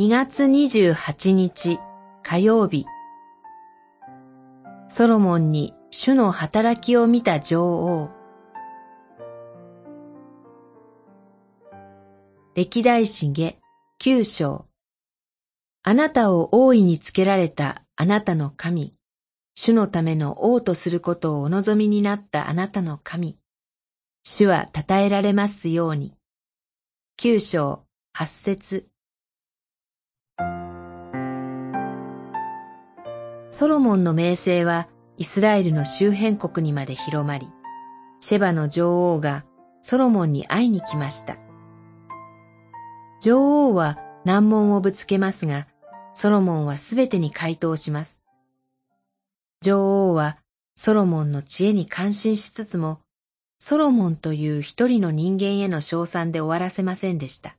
2月28日火曜日。ソロモンに主の働きを見た女王。歴代史下九章。あなたを大いにつけられたあなたの神。主のための王とすることをお望みになったあなたの神。主は称えられますように。九章八節。ソロモンの名声はイスラエルの周辺国にまで広まり、シェバの女王がソロモンに会いに来ました。女王は難問をぶつけますが、ソロモンはすべてに回答します。女王はソロモンの知恵に感心しつつも、ソロモンという一人の人間への称賛で終わらせませんでした。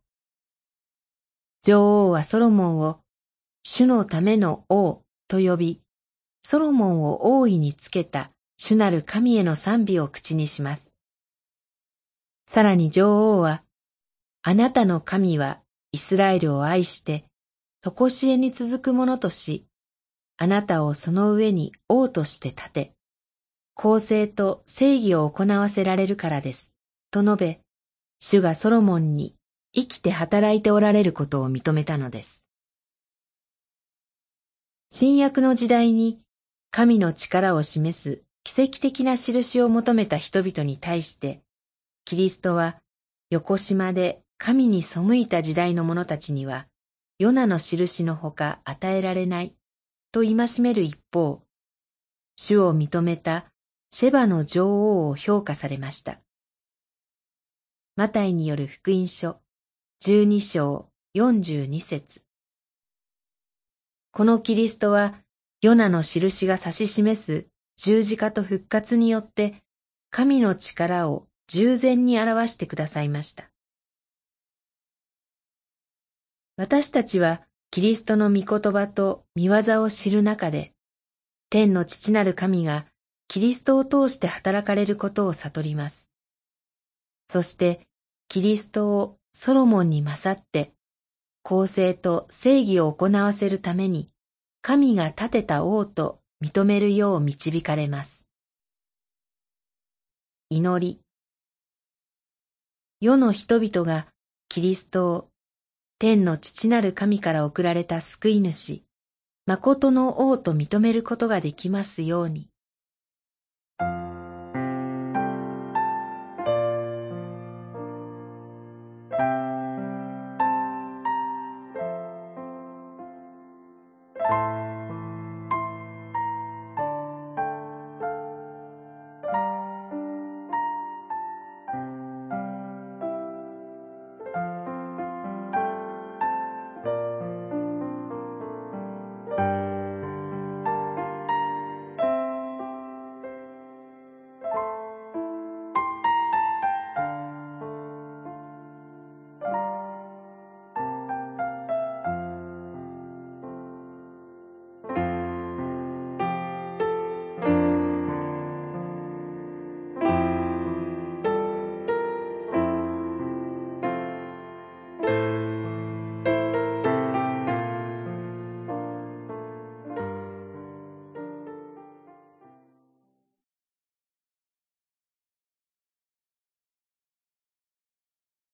女王はソロモンを主のための王と呼び、ソロモンを大いにつけた主なる神への賛美を口にします。さらに女王は、あなたの神はイスラエルを愛して、とこしえに続くものとし、あなたをその上に王として立て、公正と正義を行わせられるからです。と述べ、主がソロモンに生きて働いておられることを認めたのです。新約の時代に神の力を示す奇跡的な印を求めた人々に対して、キリストは横島で神に背いた時代の者たちには、ヨナの印のほか与えられないと戒める一方、主を認めたシェバの女王を評価されました。マタイによる福音書十二章四十二節このキリストは、ヨナの印が指し示す十字架と復活によって、神の力を従前に表してくださいました。私たちはキリストの御言葉と御業を知る中で、天の父なる神がキリストを通して働かれることを悟ります。そして、キリストをソロモンに勝って公正と正義を行わせるために、神が立てた王と認めるよう導かれます。祈り。世の人々がキリストを天の父なる神から送られた救い主、誠の王と認めることができますように。